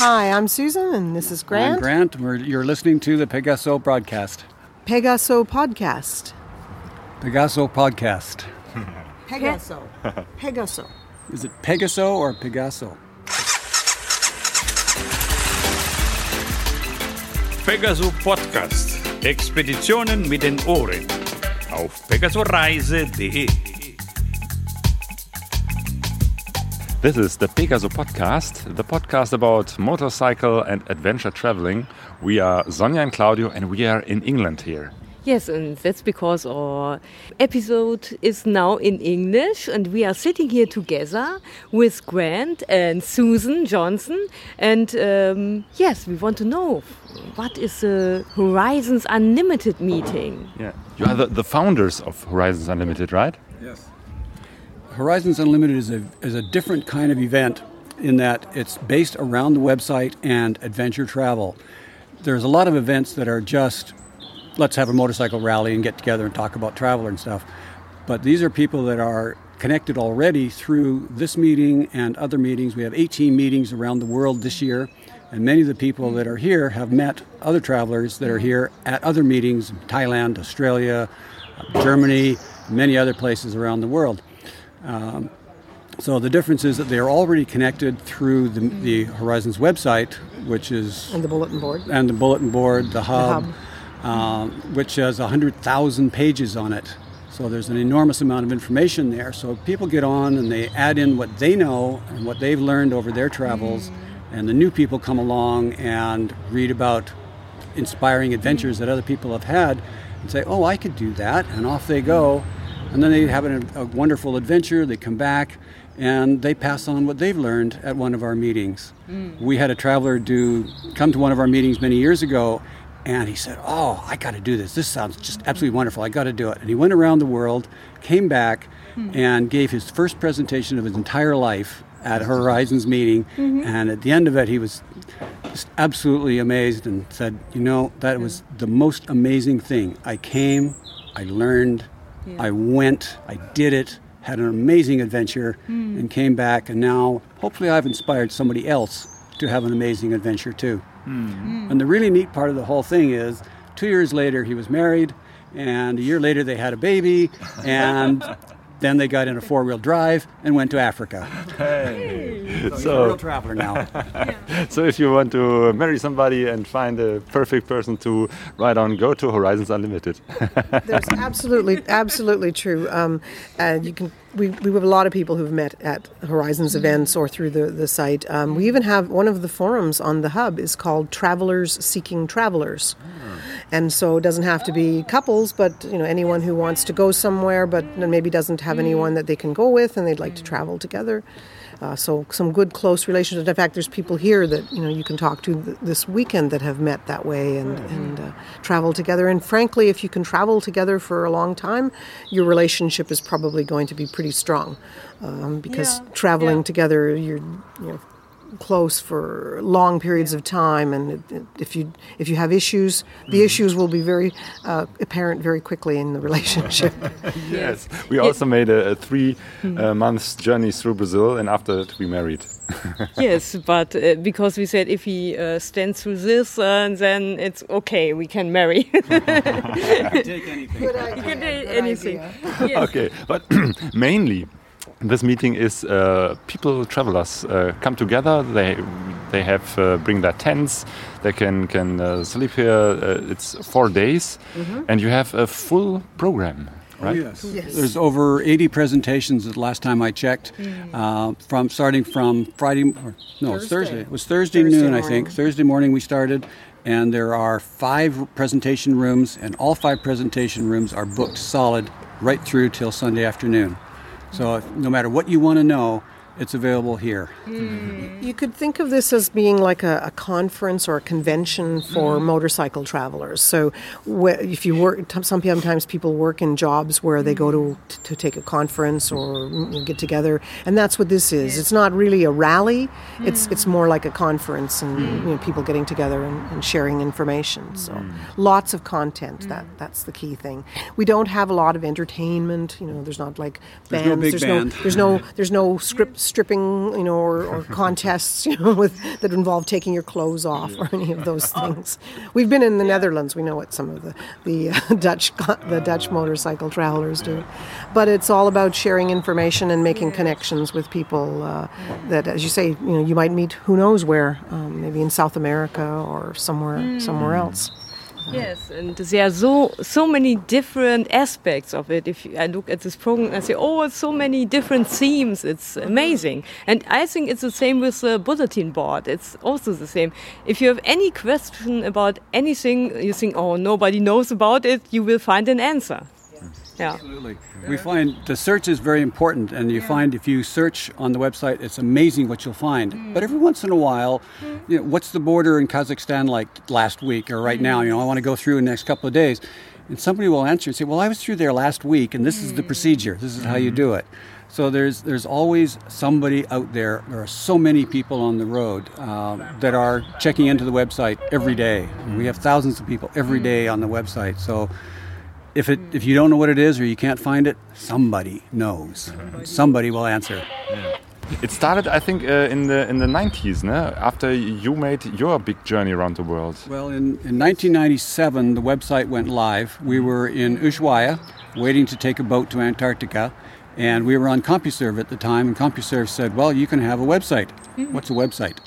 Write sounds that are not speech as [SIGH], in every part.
Hi, I'm Susan, and this is Grant. I'm Grant. We're, you're listening to the Pegaso broadcast. Pegaso Podcast. Pegaso podcast. Pegaso. Pegaso. Is it Pegaso or Pegaso? Pegaso Podcast. Expeditionen mit den Ohren. Auf pegasoreise.de. This is the Pegaso Podcast, the podcast about motorcycle and adventure traveling. We are Sonja and Claudio, and we are in England here. Yes, and that's because our episode is now in English, and we are sitting here together with Grant and Susan Johnson. And um, yes, we want to know what is the Horizons Unlimited meeting? Yeah, you are the, the founders of Horizons Unlimited, right? Yes. Horizons Unlimited is a, is a different kind of event in that it's based around the website and adventure travel. There's a lot of events that are just let's have a motorcycle rally and get together and talk about travel and stuff. But these are people that are connected already through this meeting and other meetings. We have 18 meetings around the world this year, and many of the people that are here have met other travelers that are here at other meetings in Thailand, Australia, Germany, many other places around the world. Um, so the difference is that they are already connected through the, the Horizons website, which is And the bulletin board. and the bulletin board, the hub, hub. um, which has 100,000 pages on it. So there's an enormous amount of information there. So people get on and they add in what they know and what they've learned over their travels, and the new people come along and read about inspiring adventures that other people have had and say, oh, I could do that, and off they go. And then they have a, a wonderful adventure, they come back, and they pass on what they've learned at one of our meetings. Hmm. We had a traveler do come to one of our meetings many years ago, and he said, "Oh, I got to do this. This sounds just absolutely wonderful. I got to do it." And he went around the world, came back, hmm. and gave his first presentation of his entire life at a Horizons meeting. Mm-hmm. And at the end of it, he was just absolutely amazed and said, "You know, that hmm. was the most amazing thing. I came, I learned, I went, I did it." Had an amazing adventure hmm. and came back, and now hopefully I've inspired somebody else to have an amazing adventure too. Hmm. And the really neat part of the whole thing is, two years later he was married, and a year later they had a baby, [LAUGHS] and then they got in a four-wheel drive and went to Africa. So he's a real traveler now. [LAUGHS] So if you want to marry somebody and find a perfect person to ride on, go to Horizons Unlimited. [LAUGHS] There's absolutely, absolutely true. Um, and you can. We, we have a lot of people who've met at Horizons events or through the, the site. Um, we even have one of the forums on the hub is called Travelers Seeking Travelers, and so it doesn't have to be couples, but you know anyone who wants to go somewhere but maybe doesn't have anyone that they can go with and they'd like to travel together. Uh, so some good close relationships. In fact, there's people here that you know you can talk to th- this weekend that have met that way and and uh, travel together. And frankly, if you can travel together for a long time, your relationship is probably going to be pretty strong um, because traveling together, you're you know close for long periods of time, and it, it, if you if you have issues, the issues will be very uh, apparent very quickly in the relationship. [LAUGHS] yes. [LAUGHS] We also made a, a three uh, months journey through Brazil, and after that we married. [LAUGHS] yes, but uh, because we said if he uh, stands through this, uh, then it's okay, we can marry. Take anything. You can do anything. Yes. okay, but [CLEARS THROAT] mainly this meeting is uh, people, travelers uh, come together. They they have uh, bring their tents. They can can uh, sleep here. Uh, it's four days, and you have a full program, right? Oh, yes. There's over 80 presentations the last time I checked, uh, from starting from Friday, or, no, it's Thursday. Thursday. It was Thursday, Thursday noon, I think. Thursday morning we started, and there are five presentation rooms, and all five presentation rooms are booked solid right through till Sunday afternoon. So if, no matter what you want to know, it's available here. Hmm. You could think of this as being like a, a conference or a convention for hmm. motorcycle travelers. So, wh- if you work, t- sometimes people work in jobs where they go to to take a conference or get together, and that's what this is. It's not really a rally. It's it's hmm. more like a conference and you know, people getting together and, and sharing information. So, lots of content. That that's the key thing. We don't have a lot of entertainment. You know, there's not like There's no bands. there's band. no there's no there's no [LAUGHS] script stripping, you know, or, or [LAUGHS] contests, you know, with that involve taking your clothes off or any of those things. We've been in the Netherlands. We know what some of the the uh, [LAUGHS] Dutch the Dutch motorcycle travelers do, but it's all about sharing information and making connections with people uh, that, as you say, you know, you might meet who knows where, um, maybe in South America or somewhere somewhere else. Yes, and there are so so many different aspects of it. If I look at this program, I say, oh, it's so many different themes. It's amazing, and I think it's the same with the bulletin board. It's also the same. If you have any question about anything, you think, oh, nobody knows about it, you will find an answer. Yeah. Absolutely. We find the search is very important, and you find if you search on the website, it's amazing what you'll find. Mm. But every once in a while, mm. you know, what's the border in Kazakhstan like last week or right now? Mm. You know, I want to go through in the next couple of days. And somebody will answer and say, Well, I was through there last week, and this is the procedure, this is how you do it. So there's there's always somebody out there. There are so many people on the road uh, that are checking into the website every day. We have thousands of people every day on the website. So if it if you don't know what it is or you can't find it, somebody knows. [LAUGHS] Somebody will answer. It started, I think, uh, in the in the 90s, no? After you made your big journey around the world. Well, in, in 1997, the website went live. We were in Ushuaia, waiting to take a boat to Antarctica, and we were on CompuServe at the time. And CompuServe said, "Well, you can have a website. What's a website?"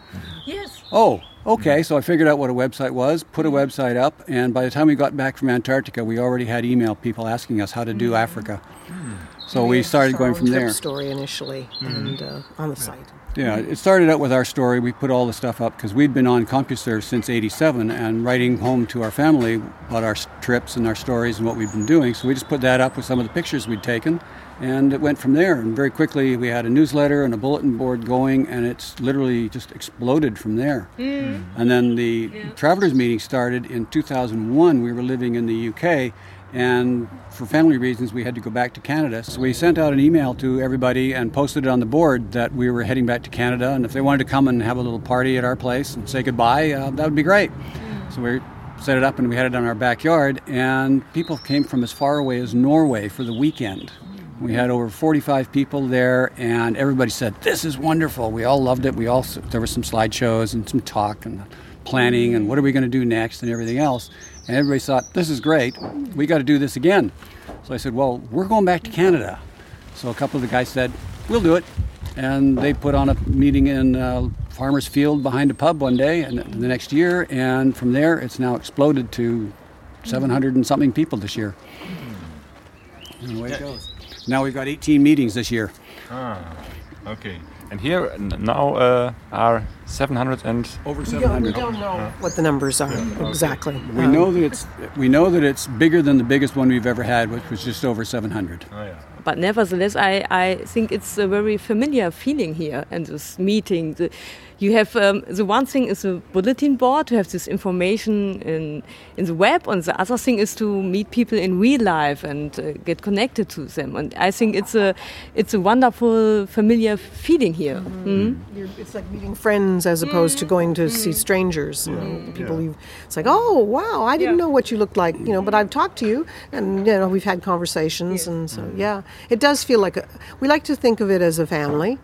Yes. Oh, okay. So I figured out what a website was, put a mm-hmm. website up, and by the time we got back from Antarctica, we already had email people asking us how to do mm-hmm. Africa. So we started going from there. Story initially, and uh, on the site. Yeah, it started out with our story. We put all the stuff up because we'd been on CompuServe since '87 and writing home to our family about our trips and our stories and what we've been doing. So we just put that up with some of the pictures we'd taken, and it went from there. And very quickly, we had a newsletter and a bulletin board going, and it's literally just exploded from there. And then the travelers meeting started in 2001. We were living in the UK, and for family reasons, we had to go back to Canada. So we sent out an email to everybody and posted it on the board that we were heading back to Canada, and if they wanted to come and have a little party at our place and say goodbye, uh, that would be great. So we set it up and we had it in our backyard, and people came from as far away as Norway for the weekend. We had over 45 people there, and everybody said, "This is wonderful." We all loved it. We all there were some slideshows and some talk and planning and what are we going to do next and everything else. And everybody thought, "This is great. We got to do this again." So I said, "Well, we're going back to Canada." So a couple of the guys said, "We'll do it," and they put on a meeting in uh, Farmers Field behind a pub one day, and the next year, and from there, it's now exploded to 700 and something people this year. And away it goes. Now we've got 18 meetings this year. Ah, Okay. And here n- now uh, are 700 and Over We 700. don't know what the numbers are exactly. We Um, know that it's we know that it's bigger than the biggest one we've ever had, which was just over 700. But nevertheless, I, I think it's a very familiar feeling here and this meeting. The, you have um, the one thing is a bulletin board to have this information in in the web, and the other thing is to meet people in real life and uh, get connected to them. And I think it's a it's a wonderful familiar feeling here. Mhm. You're, it's like meeting friends as opposed to going to see strangers. You know, the people you. It's like, oh wow, I didn't Yeah. know what you looked like. You know, but I've talked to you, and you know we've had conversations, and so yeah, it does feel like a, we like to think of it as a family,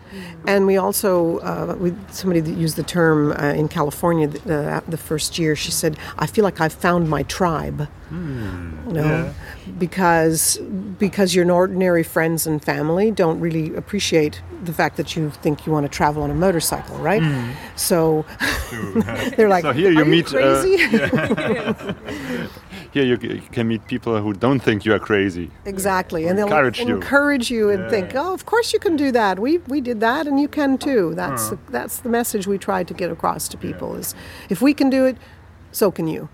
and we also uh, we somebody that used the term uh, in California the, uh, the first year. She said, I feel like I've found my tribe. you know, because because your ordinary friends and family don't really appreciate the fact that you think you want to travel on a motorcycle, right? So [LAUGHS] they're like, So here you "Are meet, uh, crazy. [LAUGHS] [LAUGHS] here you c- can meet people who don't think you are crazy. exactly, and they'll Encourage you. encourage you and think, oh, of course you can do that. We we did that, and you can too. That's the, that's the message we try to get across to people: is if we can do it, so can you.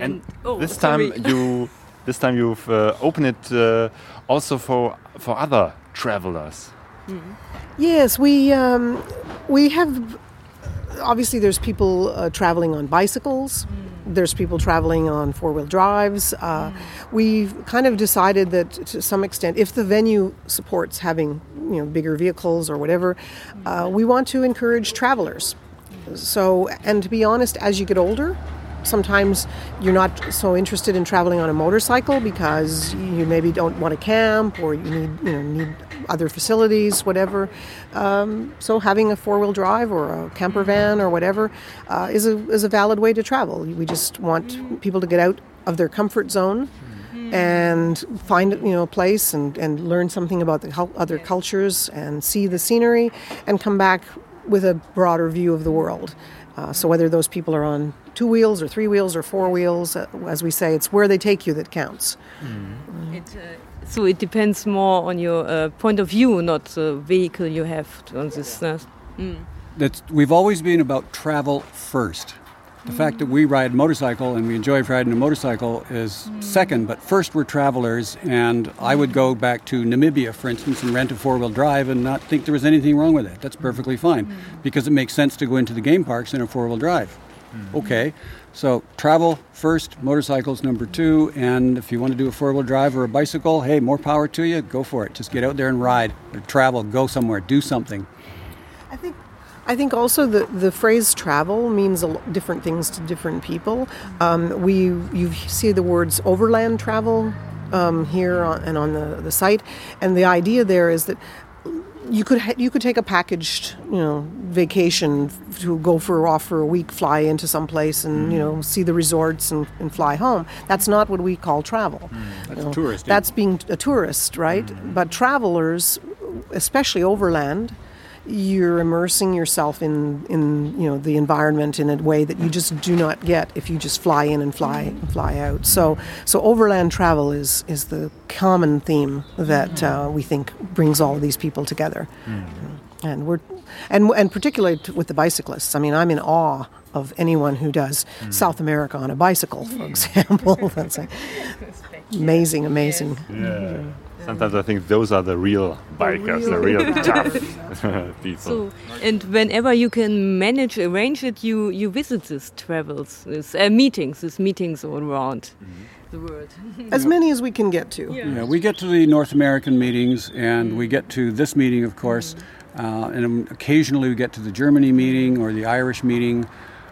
And oh, this time [LAUGHS] you this time you've uh, opened it uh, also for for other travelers. Yes, we um, we have. Obviously, there's people uh, traveling on bicycles. There's people traveling on four wheel drives. Uh, We've kind of decided that to some extent, if the venue supports having you know bigger vehicles or whatever, uh, we want to encourage travelers. So, and to be honest, as you get older, sometimes you're not so interested in traveling on a motorcycle because you maybe don't want to camp or you need you know need other facilities, whatever. Um, so having a four wheel drive or a camper van or whatever uh, is a is a valid way to travel. We just want people to get out of their comfort zone and find you know a place and, and learn something about the other cultures and see the scenery and come back with a broader view of the world. Uh, so whether those people are on two wheels or three wheels or four wheels, uh, as we say, it's where they take you that counts. It, uh, so it depends more on your uh, point of view, not the vehicle you have on this. Uh, mm. That's, we've always been about travel first. The fact that we ride motorcycle and we enjoy riding a motorcycle is mm. second, but first we're travelers. And I would go back to Namibia, for instance, and rent a four wheel drive and not think there was anything wrong with it. That's mm. perfectly fine because it makes sense to go into the game parks in a four wheel drive. Okay, so travel first, motorcycles number two, and if you want to do a four wheel drive or a bicycle, hey, more power to you, go for it. Just get out there and ride, or travel, go somewhere, do something. I think I think also the, the phrase travel means different things to different people. Um, we you see the words overland travel um, here on, and on the, the site, and the idea there is that you could ha- you could take a packaged you know vacation to go for off for a week, fly into some place, and you know see the resorts and, and fly home. That's not what we call travel. Mm, that's You know, touristy. That's being a tourist, right? Mm. But travelers, especially overland, you're immersing yourself in, in you know the environment in a way that you just do not get if you just fly in and fly and fly out. So so overland travel is is the common theme that uh, we think brings all of these people together, and we're and and particularly with the bicyclists. I mean, I'm in awe of anyone who does South America on a bicycle, for [LAUGHS] example. That's a- [LAUGHS] amazing, amazing. Yeah. Sometimes I think those are the real bikers, the real [LAUGHS] tough [LAUGHS] [LAUGHS] people. so, and whenever you can manage, arrange it, you you visit these travels, these uh, meetings, these meetings all around the world. As many as we can get to. Yeah, we get to the North American meetings, and we get to this meeting, of course, uh, and occasionally we get to the Germany meeting or the Irish meeting.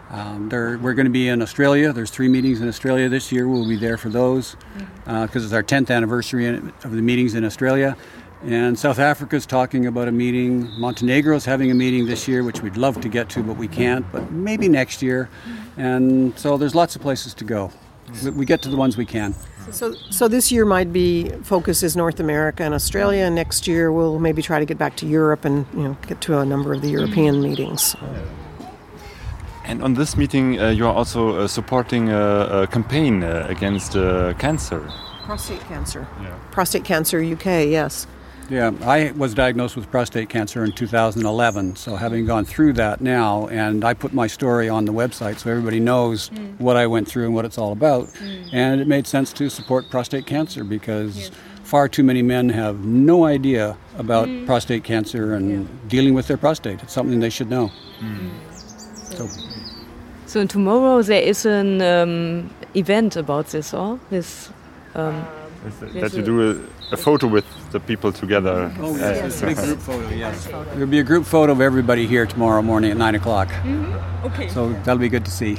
Um, there, we're going to be in Australia. There's three meetings in Australia this year. We'll be there for those mm-hmm. uh, because it's our 10th anniversary in- of the meetings in Australia. And South Africa's talking about a meeting. Montenegro's having a meeting this year, which we'd love to get to, but we can't. But maybe next year. Mm-hmm. And so there's lots of places to go. We- We get to the ones we can. So, so this year might be focus is North America and Australia. Next year we'll maybe try to get back to Europe and you know get to a number of the European meetings. And on this meeting, uh, you are also uh, supporting a, a campaign uh, against uh, cancer. Prostate cancer. Yeah. Prostate cancer UK. Yes. Yeah, I was diagnosed with prostate cancer in 2011. So, having gone through that now, and I put my story on the website so everybody knows what I went through and what it's all about. And it made sense to support prostate cancer because far too many men have no idea about prostate cancer and dealing with their prostate. It's something they should know. So, So tomorrow there is an um, event about this, or this. Um, That you do a, a photo with the people together. oh, yes, big group photo, yes. There'll be a group photo of everybody here tomorrow morning at 9 o'clock. okay. So, that'll be good to see.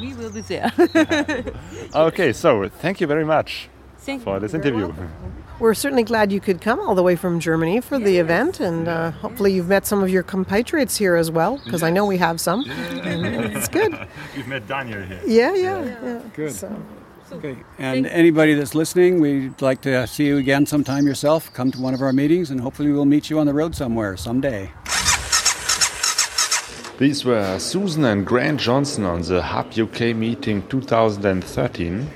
we will be there. [LAUGHS] Okay, so thank you very much Thank for you. this interview. We're certainly glad you could come all the way from Germany for the event, and uh, hopefully you've met some of your compatriots here as well, because I know we have some. And it's good. [LAUGHS] You've met Daniel here. Yeah, yeah, yeah. Good. So, Okay. And anybody that's listening, we'd like to see you again sometime yourself. Come to one of our meetings, and hopefully we'll meet you on the road somewhere someday. These were Susan and Grant Johnson on the Hub UK meeting 2013.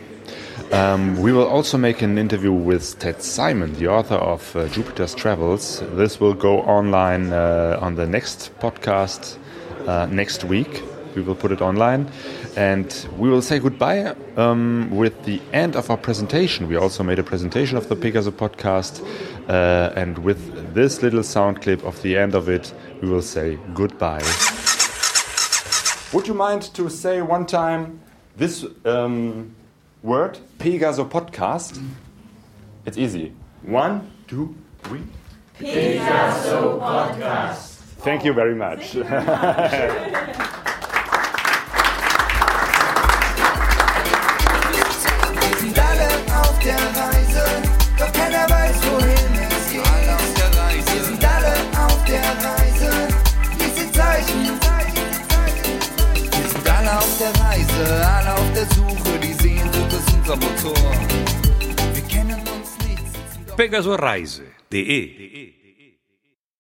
Um, we will also make an interview with Ted Simon, the author of uh, Jupiter's Travels. This will go online uh, on the next podcast uh, next week. We will put it online. And we will say goodbye um, with the end of our presentation. We also made a presentation of the Pegasus podcast. Uh, and with this little sound clip of the end of it, we will say goodbye. Would you mind to say one time this um, word, Pegaso podcast? It's easy. One, two, three. Pegaso podcast. Thank you very much. [LAUGHS] Pegaso Reise.de